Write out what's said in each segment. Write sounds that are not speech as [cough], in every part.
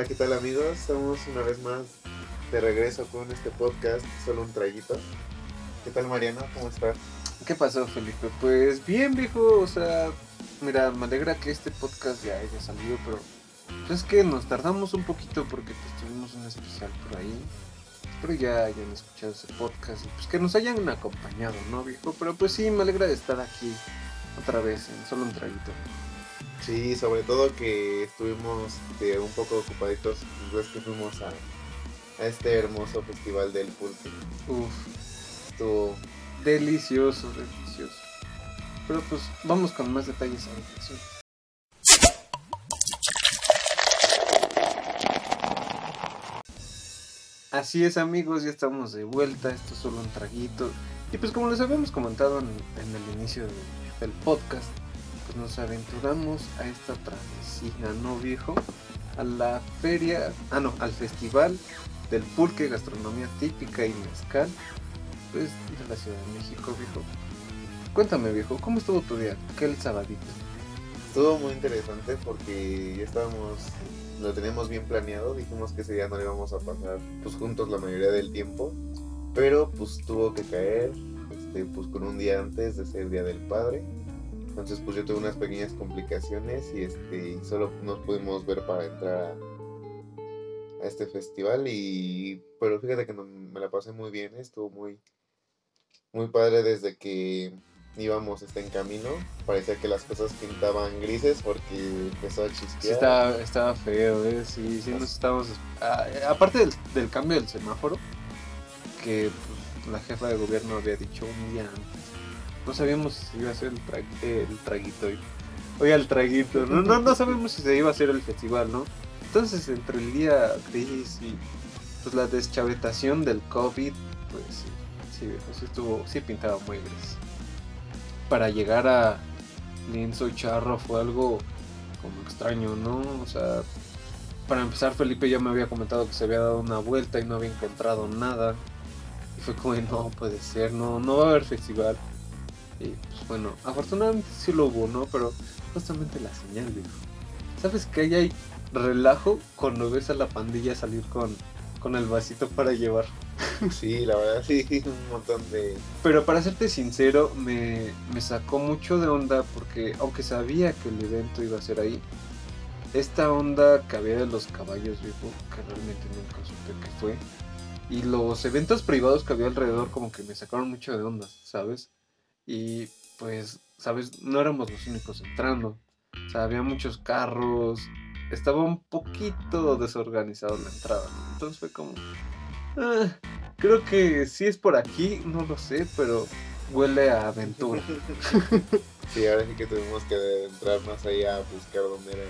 Hola, ¿qué tal amigos? Estamos una vez más de regreso con este podcast, solo un traguito. ¿Qué tal Mariano? ¿Cómo estás? ¿Qué pasó, Felipe? Pues bien, viejo, o sea, mira, me alegra que este podcast ya haya salido, pero pues es que nos tardamos un poquito porque pues, tuvimos un especial por ahí. Espero ya hayan escuchado ese podcast y pues que nos hayan acompañado, ¿no, viejo? Pero pues sí, me alegra de estar aquí otra vez en solo un traguito. Sí, sobre todo que estuvimos este, un poco ocupaditos después que fuimos a, a este hermoso festival del pulque. Uf, Estuvo delicioso, delicioso. Pero pues vamos con más detalles ahora. sí. Así es amigos, ya estamos de vuelta, esto es solo un traguito. Y pues como les habíamos comentado en, en el inicio de- del podcast, pues nos aventuramos a esta travesía, ¿no viejo? A la feria, ah no, al festival del pulque, gastronomía típica y mezcal, pues de la Ciudad de México, viejo. Cuéntame viejo, ¿cómo estuvo tu día? ¿Qué el sabadito? Estuvo muy interesante porque ya estábamos, lo teníamos bien planeado, dijimos que ese día no lo íbamos a pasar pues juntos la mayoría del tiempo, pero pues tuvo que caer, este, pues con un día antes de ser Día del Padre, entonces pues yo tuve unas pequeñas complicaciones y este, solo nos pudimos ver para entrar a, este festival y, pero fíjate que no- me la pasé muy bien, estuvo muy, muy padre desde que íbamos este, en camino, parecía que las cosas pintaban grises porque empezó a chispear. Sí, estaba, estaba feo, ¿eh? Sí, sí, nos estábamos... ah, aparte del, del cambio del semáforo, que pues, la jefa de gobierno había dicho un día antes. No sabíamos si iba a ser el, tra- el traguito. Oye, el traguito. No, no, no sabemos si se iba a hacer el festival, ¿no? Entonces, entre el día gris y pues la deschavetación del COVID, pues sí, sí, estuvo, sí pintaba muy gris. Para llegar a lienzo charro fue algo como extraño, ¿no? O sea, para empezar Felipe ya me había comentado que se había dado una vuelta y no había encontrado nada. Y fue como, no puede ser, no, no va a haber festival. Y pues bueno, afortunadamente sí lo hubo, ¿no? Pero justamente la señal, viejo. ¿Sabes que ahí hay relajo cuando ves a la pandilla salir con, con el vasito para llevar? [laughs] Sí, la verdad sí, un montón de... Pero para serte sincero, me, me sacó mucho de onda porque aunque sabía que el evento iba a ser ahí, esta onda que había de los caballos, viejo, que realmente nunca supe qué fue, y los eventos privados que había alrededor como que me sacaron mucho de onda, ¿sabes? Y pues, ¿sabes? No éramos los únicos entrando. O sea, había muchos carros, estaba un poquito desorganizado la entrada, ¿no? Entonces fue como... "Ah, creo que sí es por aquí, no lo sé, pero huele a aventura. [laughs] Sí, ahora sí que tuvimos que entrar más allá a buscar dónde era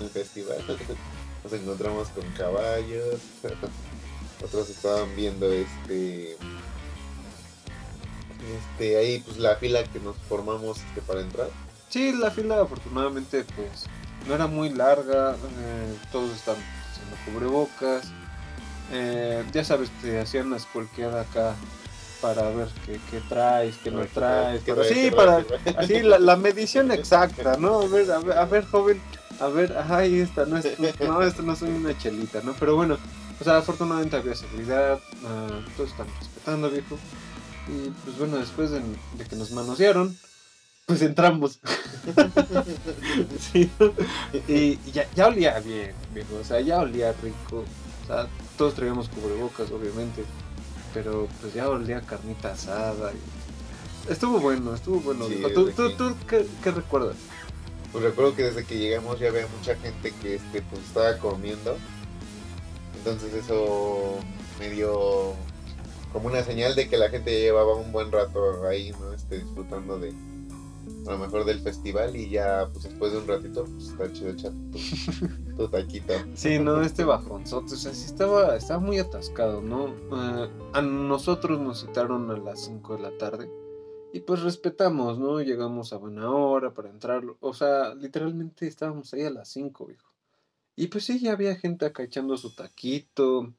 el festival. [laughs] Nos encontramos con caballos. [laughs] Otros estaban viendo este... Este, ahí pues la fila que nos formamos este, para entrar. Sí, la fila afortunadamente pues no era muy larga, eh, todos están haciendo cubrebocas, eh, ya sabes, te hacían la escolqueada acá para ver qué, qué traes, qué no traes, ¿Qué traes? sí, ¿Qué para, traes? ¿Qué traes? así la, la medición exacta, ¿no? A ver, a ver, a ver, joven, a ver, ay, esta no es, [laughs] no, esta no soy una chelita, ¿no? Pero bueno, o sea, afortunadamente había seguridad, ah, todos están respetando, viejo. Y pues bueno, después de, de que nos manosearon, pues entramos. [laughs] Y ya, ya olía bien, viejo, o sea, ya olía rico. O sea, todos traíamos cubrebocas, obviamente. Pero pues ya olía carnita asada. y- Estuvo bueno, estuvo bueno. Sí. ¿Tú, tú, que- tú qué, qué recuerdas? Pues recuerdo que desde que llegamos ya había mucha gente que este, pues, estaba comiendo. Entonces eso me dio como una señal de que la gente llevaba un buen rato ahí, ¿no? Este, disfrutando de a lo mejor del festival y ya pues después de un ratito pues está chido echar tu, [laughs] tu taquito. Sí, no, este bajonzote, o sea, sí estaba, estaba muy atascado, ¿no? Eh, a nosotros nos citaron a las 5 de la tarde y pues respetamos, ¿no? Llegamos a buena hora para entrar, o sea, literalmente estábamos ahí a las 5, viejo. Y pues sí, ya había gente acá echando su taquito,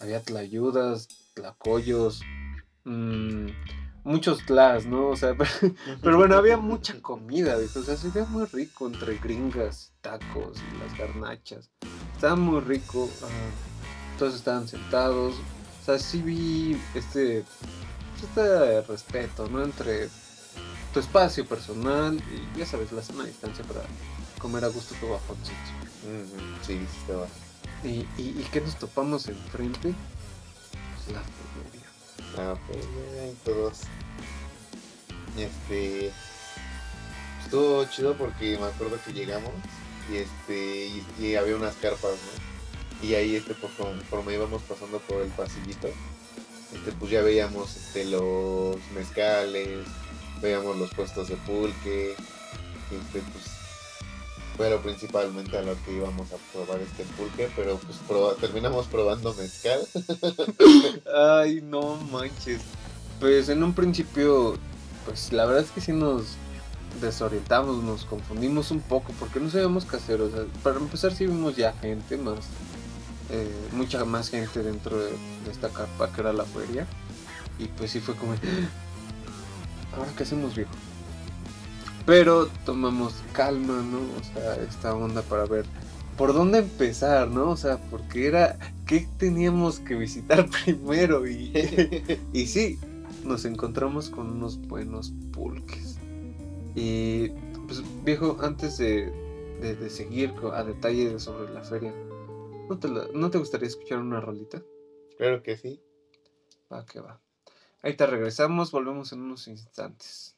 había tlayudas, tlacoyos, mm, muchos tlas, ¿no? O sea, pero, [laughs] pero bueno, había mucha comida, viejo, o sea, se veía muy rico entre gringas, tacos y las garnachas. estaba muy rico. ah, todos estaban sentados. O sea, sí vi este, este respeto, ¿no? Entre tu espacio personal y ya sabes, la sana distancia para comer a gusto tu bajoncito. Ujú, Sí, sí estaba. ¿Y, y, y qué nos topamos enfrente? La feria. Ah, pues ahí todos. Este. Estuvo chido porque me acuerdo que llegamos y este. Y, y había unas carpas, ¿no? Y ahí este, pues conforme íbamos pasando por el pasillito, este, pues ya veíamos este, los mezcales, veíamos los puestos de pulque, este, pues pero principalmente a lo que íbamos a probar este pulque, pero pues proba- terminamos probando mezcal. Ay, no manches. Pues en un principio, pues la verdad es que sí nos desorientamos, nos confundimos un poco porque no sabíamos qué hacer. O sea, para empezar sí vimos ya gente más, eh, mucha más gente dentro de, esta carpa que era la feria. Y pues sí fue como, ahora qué hacemos viejo. Pero tomamos calma, ¿no? O sea, esta onda para ver por dónde empezar, ¿no? O sea, porque era, ¿qué teníamos que visitar [laughs] primero? Y, [laughs] y sí, nos encontramos con unos buenos pulques. Y, pues, viejo, antes de, de- de seguir a detalle sobre la feria, ¿no te, la- ¿no te gustaría escuchar una rolita? Claro que sí. Va que va. Ahí te regresamos, volvemos en unos instantes.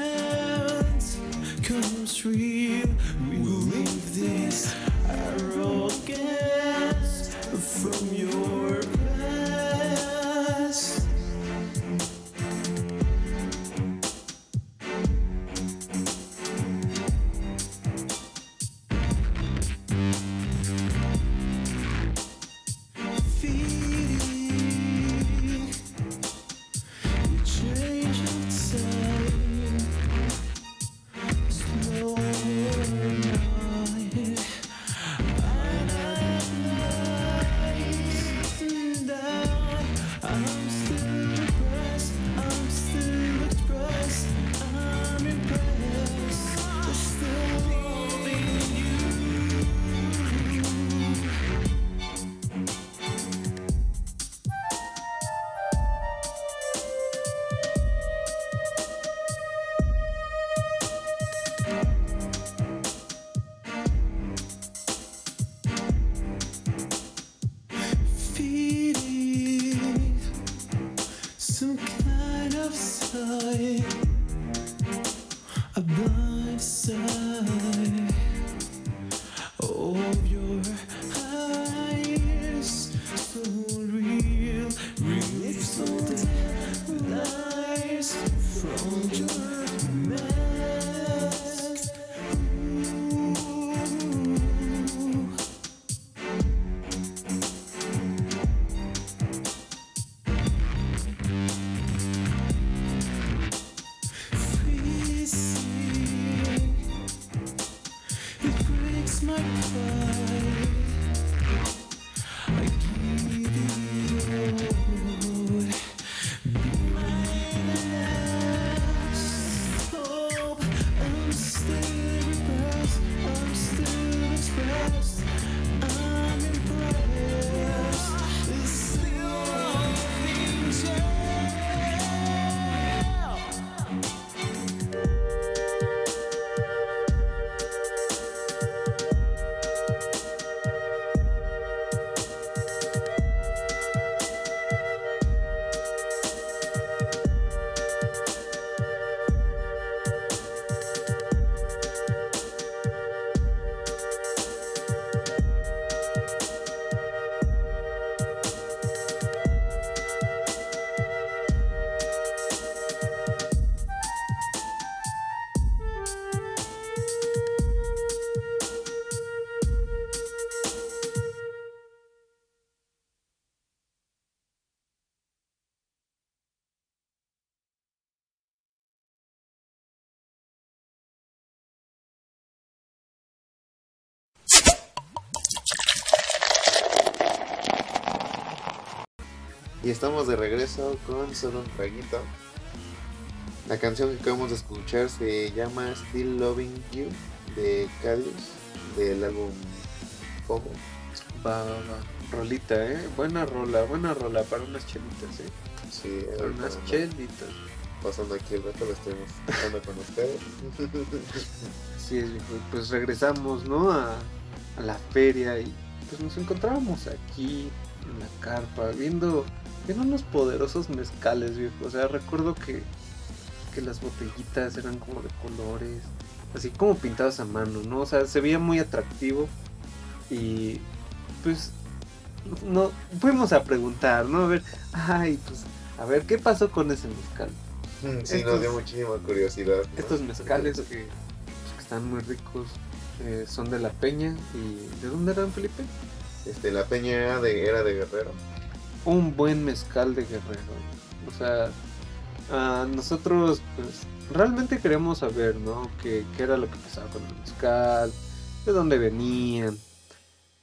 hands comes real. We will leave this. Y estamos de regreso con solo un traguito. La canción que acabamos de escuchar se llama Still Loving You de Cadius del álbum Fogo. Va, va, va. Rolita, ¿eh? Buena rola, buena rola para unas chelitas, ¿eh? Sí, Para ahorita unas chelitas. pasando aquí el rato, lo estuvimos pasando con ustedes. [laughs] Y Pues regresamos, ¿no? A, a la feria y pues nos encontrábamos aquí en la carpa viendo, viendo unos poderosos mezcales, viejo. O sea, recuerdo que, que las botellitas eran como de colores, así como pintadas a mano, ¿no? O sea, se veía muy atractivo y pues no fuimos a preguntar, ¿no? A ver, ay, pues a ver qué pasó con ese mezcal. Sí, Estos- nos dio muchísima curiosidad. ¿no? Estos mezcales que, pues, que están muy ricos eh, son de la Peña y ¿de dónde eran Felipe? Este, la peña era de, era de Guerrero. Un buen mezcal de Guerrero. O sea, nosotros pues realmente queremos saber, ¿no? ¿Qué, qué era lo que pasaba con el mezcal, de dónde venían.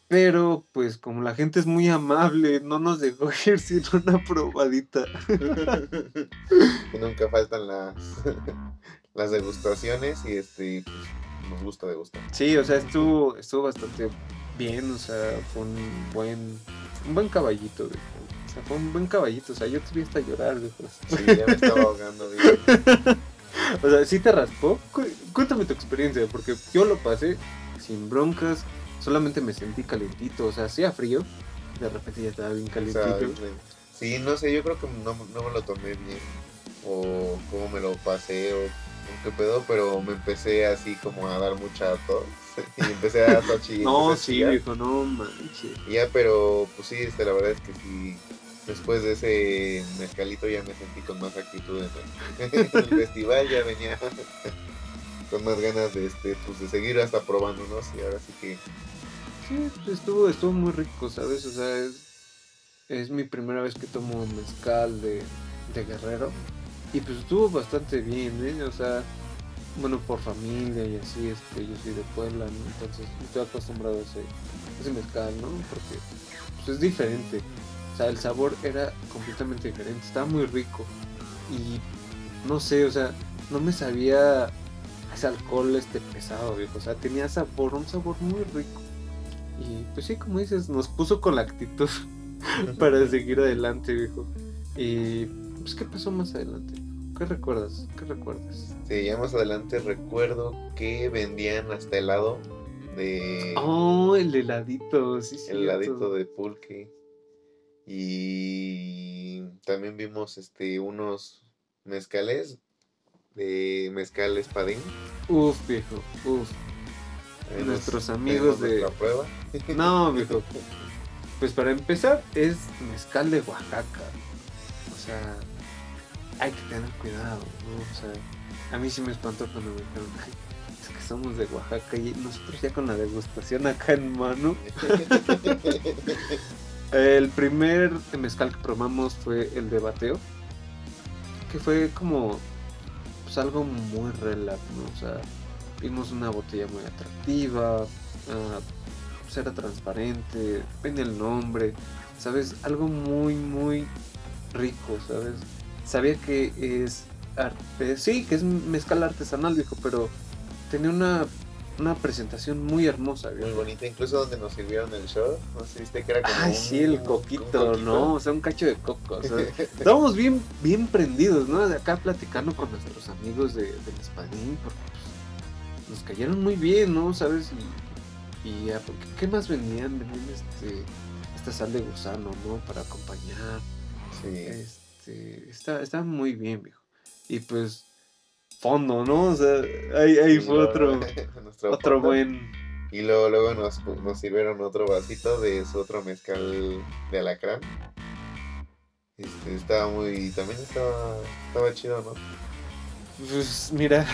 Pero pues como la gente es muy amable, no nos dejó [laughs] ir sin una probadita. [laughs] y nunca faltan las, [laughs] las degustaciones y este, nos gusta degustar. Sí, o sea, estuvo, estuvo bastante bien, o sea, fue un buen, un buen caballito, viejo. O sea, fue un buen caballito, o sea, yo te vi hasta llorar, viejo. Sí, ya me estaba ahogando. bien. [laughs] O sea, ¿sí te raspó? Cu- Cuéntame tu experiencia, porque yo lo pasé sin broncas, solamente me sentí calentito, o sea, hacía frío, de repente ya estaba bien O calentito. sea, me- sí, no sé, yo creo que no, no me lo tomé bien. O cómo me lo pasé o, o qué pedo, pero me empecé así como a dar mucha tos. [laughs] Y empecé a tochillar. no, sí, viejo, no manches. Ya, pero pues sí, este, la verdad es que sí. Después de ese mezcalito ya me sentí con más actitud en el, [laughs] festival, ya venía [laughs] con más ganas de este, pues de seguir hasta probándonos y ahora sí que Sí, estuvo, estuvo muy rico, ¿sabes? O sea, es, es mi primera vez que tomo mezcal de, de guerrero. Y pues estuvo bastante bien, ¿eh? O sea, bueno, por familia y así, este, yo soy de Puebla, ¿no? Entonces estoy acostumbrado a ese, ese mezcal, ¿no? Porque pues, es diferente. O sea, el sabor era completamente diferente, estaba muy rico. Y no sé, o sea, no me sabía ese alcohol este pesado, viejo. O sea, tenía sabor, un sabor muy rico. Y pues sí, como dices, nos puso con la actitud [laughs] para seguir adelante, viejo. Y pues, ¿qué pasó más adelante? ¿Qué recuerdas? ¿Qué recuerdas? Sí, ya más adelante recuerdo que vendían hasta helado de Oh, el heladito, sí, sí. el heladito de pulque. Y también vimos este unos mezcales de mezcal espadín. Uf, viejo, uf. Ahí Nuestros amigos de... nuestra prueba. [laughs] No, viejo. [laughs] Pues para empezar, es mezcal de Oaxaca. O sea, hay que tener cuidado, ¿no? O sea, a mí sí me espantó cuando me dijeron, "Ay, es que somos de Oaxaca y nosotros ya con la degustación acá en mano. [laughs] El primer mezcal que probamos fue el de bateo, que fue como pues algo muy relax, ¿no? O sea, vimos una botella muy atractiva, ah, pues era transparente, venía el nombre, ¿sabes? Algo muy, muy rico, ¿sabes? Sabía que es arte, sí, que es mezcal artesanal, viejo, pero tenía una, una presentación muy hermosa, Muy viejo. bonita, incluso donde nos sirvieron el show, no sé viste que era como Ay, un- sí, el un coquito, ¿no? O sea, un cacho de coco. O sea, [laughs] estábamos bien, bien prendidos, ¿no? De acá platicando con nuestros amigos de, del espadín, porque pues, nos cayeron muy bien, ¿no? ¿Sabes? Y, y ah, porque, ¿qué más vendían? Vendían este, esta sal de gusano, ¿no? Para acompañar. Sí. Este, está, está muy bien, viejo. Y pues, fondo, ¿no? O sea, ahí, ahí fue otro, [laughs] otro buen... Y luego, luego nos, nos sirvieron otro vasito de su otro mezcal de alacrán. Este, estaba muy. También estaba, estaba chido, ¿no? Pues mira,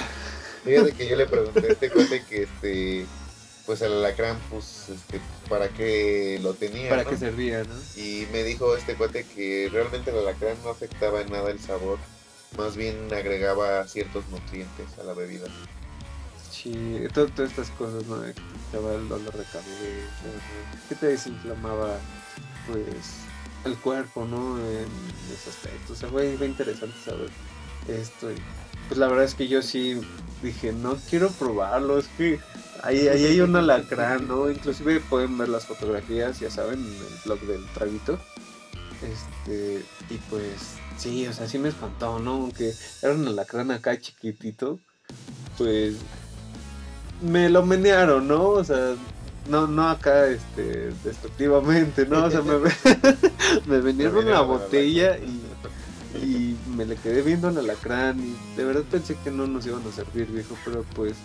Fíjate [laughs] que yo le pregunté a este cuate que este. Pues el alacrán, pues, este, ¿para qué lo tenía? para ¿no? qué servía, ¿no? Y me dijo este cuate que realmente el alacrán no afectaba en nada el sabor. Más bien agregaba ciertos nutrientes a la bebida. Sí, to- todas estas cosas, ¿no? Que te el dolor de cabeza, te desinflamaba, pues, el cuerpo, ¿no? En ese aspecto. O sea, fue, fue interesante saber esto. Pues la verdad es que yo sí dije, no quiero probarlo, es que ahí, ahí hay un alacrán, ¿no? Inclusive pueden ver las fotografías, ya saben, en el blog del traguito. Este, y pues sí, o sea, sí me espantó, ¿no? Aunque era un alacrán acá chiquitito, pues me lo menearon, ¿no? O sea, no, no acá, este, destructivamente, ¿no? O sea, me, [laughs] me vinieron la botella y, y me le quedé viendo al alacrán y de verdad pensé que no nos iban a servir, viejo, pero pues,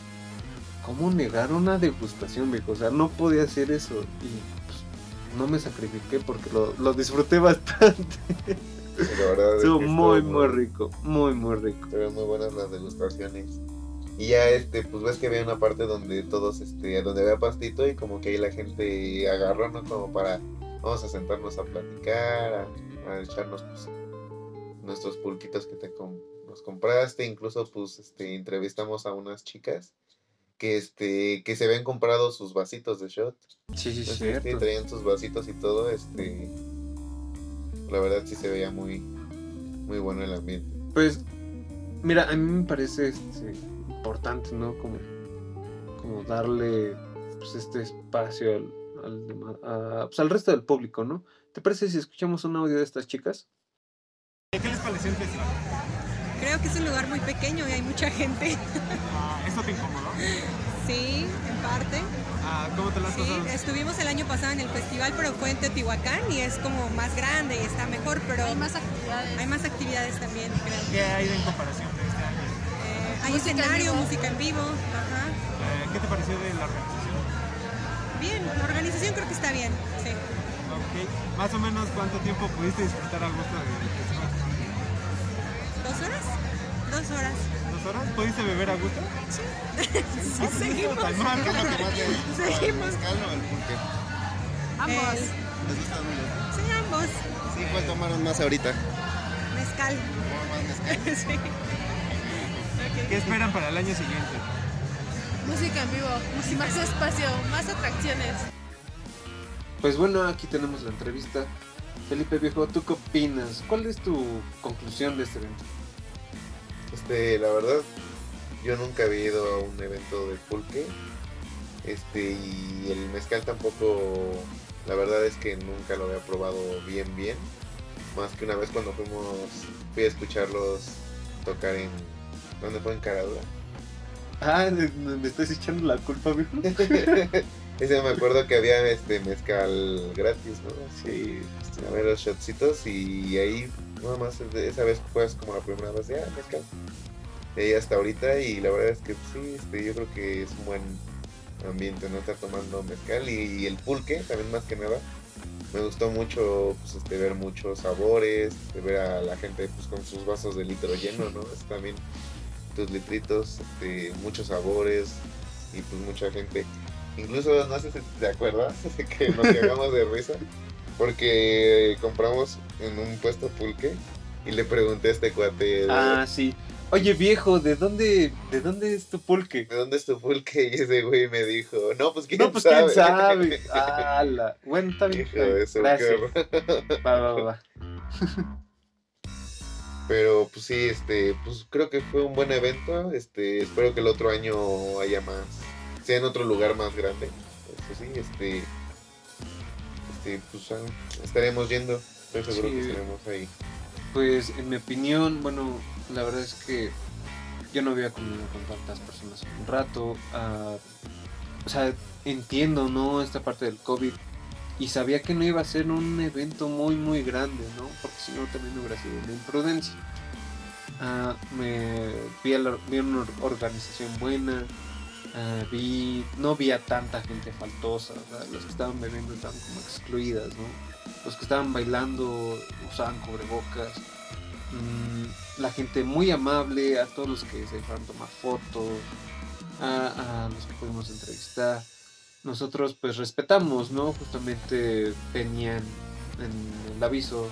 ¿cómo negar una degustación, viejo? O sea, no podía hacer eso y pues, no me sacrifiqué porque lo, lo disfruté [laughs] bastante. La verdad es Estuvo que muy, muy rico, muy, muy rico. Estuvieron muy buenas las degustaciones. Y ya este, pues ves que había una parte donde todos, este, donde había pastito y como que ahí la gente agarró, ¿no? Como para, vamos a sentarnos a platicar, a, a echarnos pues, nuestros pulquitos que te com- nos compraste. Incluso pues este, entrevistamos a unas chicas que este, que se habían comprado sus vasitos de shot. Sí, sí, sí, traían sus vasitos y todo, este, la verdad sí se veía muy, muy bueno el ambiente. Pues, mira, a mí me parece este, importante, ¿no? Como, como darle pues, este espacio al, al, a- pues, al resto del público, ¿no? ¿Te parece si escuchamos un audio de estas chicas? ¿Qué les pareció el festival? Creo que es un lugar muy pequeño y hay mucha gente. Ah, ¿Esto te incomodó? Sí, en parte. Ah, ¿Cómo te lo has Sí, pasado? estuvimos el año pasado en el festival, pero fue en Teotihuacán y es como más grande y está mejor, pero Hay más actividades. hay más actividades también, creo. ¿Qué hay de en comparación de este año? Eh, hay en escenario, música en vivo. Ajá. Eh, ¿Qué te pareció de la organización? Bien, la organización creo que está bien. Sí. Ok. Más o menos, ¿cuánto tiempo pudiste disfrutar a gusto del festival? ¿Dos horas? Dos horas. ¿Dos horas? ¿Pudiste beber a gusto? [laughs] Seguimos. Tan mal. ¿Qué es lo que más les gusta? ¿El Seguimos. mezcal o el pulque? Ambos. ¿Les gusta uno? sí, ambos. Sí, ¿cuál tomaron más ahorita? Mezcal. ¿Tomaron más mezcal? [laughs] sí. Ok. ¿Qué esperan para el año siguiente? Música en vivo. [laughs] Más espacio, más atracciones. Pues bueno, aquí tenemos la entrevista. Felipe Viejo, ¿tú qué opinas? ¿Cuál es tu conclusión de este evento? Este, la verdad, yo nunca había ido a un evento de pulque. Este, y el mezcal tampoco, la verdad es que nunca lo había probado bien, bien. Más que una vez cuando fuimos, fui a escucharlos tocar en, ¿dónde fue? En Caradura. Ah, me, me estás echando la culpa, viejo. [laughs] Ese me acuerdo que había este mezcal gratis, ¿no? Sí, A ver los shotcitos y ahí nada más esa vez fue como la primera vez de ah, mezcal. De ahí hasta ahorita y la verdad es que sí, este, yo creo que es un buen ambiente no estar tomando mezcal y, y el pulque también más que nada. Me gustó mucho pues, este, ver muchos sabores, de ver a la gente pues, con sus vasos de litro lleno, ¿no? Es también tus litritos, este, muchos sabores y pues mucha gente. Incluso no sé si te acuerdas [laughs] que nos cagamos de risa porque compramos en un puesto pulque y le pregunté a este cuate Ah, sí. Oye, viejo, ¿de dónde, ¿de dónde es tu pulque? ¿de dónde es tu pulque? Y ese güey me dijo, no, pues quién No, pues sabe. quién sabe. [laughs] Ala. Bueno, está bien. Hijo de su Gracias. Va, va, va, va. Pero pues sí, este, pues creo que fue un buen evento. Este, espero que el otro año haya más, sea en otro lugar más grande. Eso sí, este, este, pues estaremos yendo. Estoy seguro Sí. que estaremos ahí. Pues en mi opinión, bueno, la verdad es que yo no había comido con tantas personas un rato. ah, o sea, entiendo, ¿no? Esta parte del COVID. Y sabía que no iba a ser un evento muy, muy grande, ¿no? Porque si no también hubiera sido una imprudencia. Ah, me vi, a la- vi una or- organización buena. Ah, vi, no vi a tanta gente faltosa. los que estaban bebiendo estaban como excluidas, ¿no? los que estaban bailando usaban cubrebocas. Mm, la gente muy amable, a todos los que se dejaron tomar fotos, a, los que pudimos entrevistar. Nosotros pues respetamos, ¿no? Justamente tenían en el aviso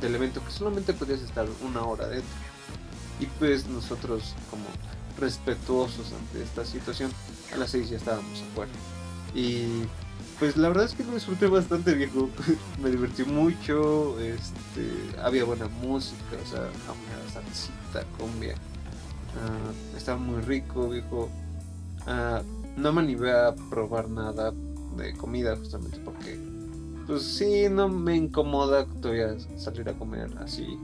del evento que solamente podías estar una hora dentro. Y pues nosotros como respetuosos ante esta situación, a las seis ya estábamos afuera. Y pues la verdad es que lo disfruté bastante, viejo. [laughs] Me divertí mucho, este, había buena música, o sea, una salsita, cumbia. Ah, estaba muy rico, viejo. Ah, no me animé a probar nada de comida justamente porque, pues sí, no me incomoda todavía salir a comer así.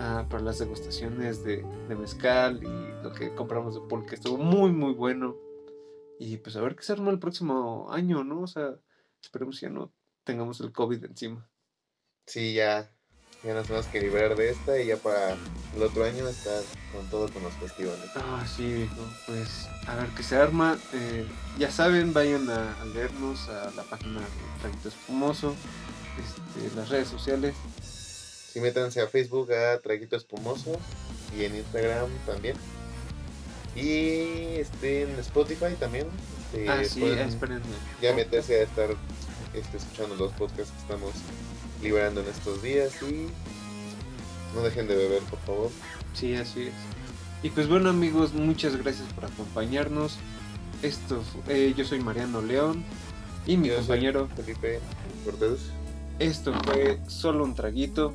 Ah, para las degustaciones de, de mezcal y lo que compramos de pulque estuvo muy, muy bueno. Y pues a ver qué se arma el próximo año, ¿no? O sea, esperemos ya no tengamos el COVID encima. Sí, ya, ya nos tenemos que liberar de esta y ya para el otro año estar con todo con los festivales. Ah, sí, viejo. Pues a ver qué se arma. Eh, ya saben, vayan a, a leernos a la página de Traguito Espumoso, este, las redes sociales. Sí, métanse a Facebook a Traguito Espumoso y en Instagram también. Y este, en Spotify también. este, ah, sí, espérenme. ya meterse a estar este, escuchando los podcasts que estamos liberando en estos días y no dejen de beber, por favor. Sí, así es. Y pues bueno amigos, muchas gracias por acompañarnos. Esto, eh, yo soy Mariano León y mi Yo compañero. Felipe Cortés. Esto fue solo un traguito.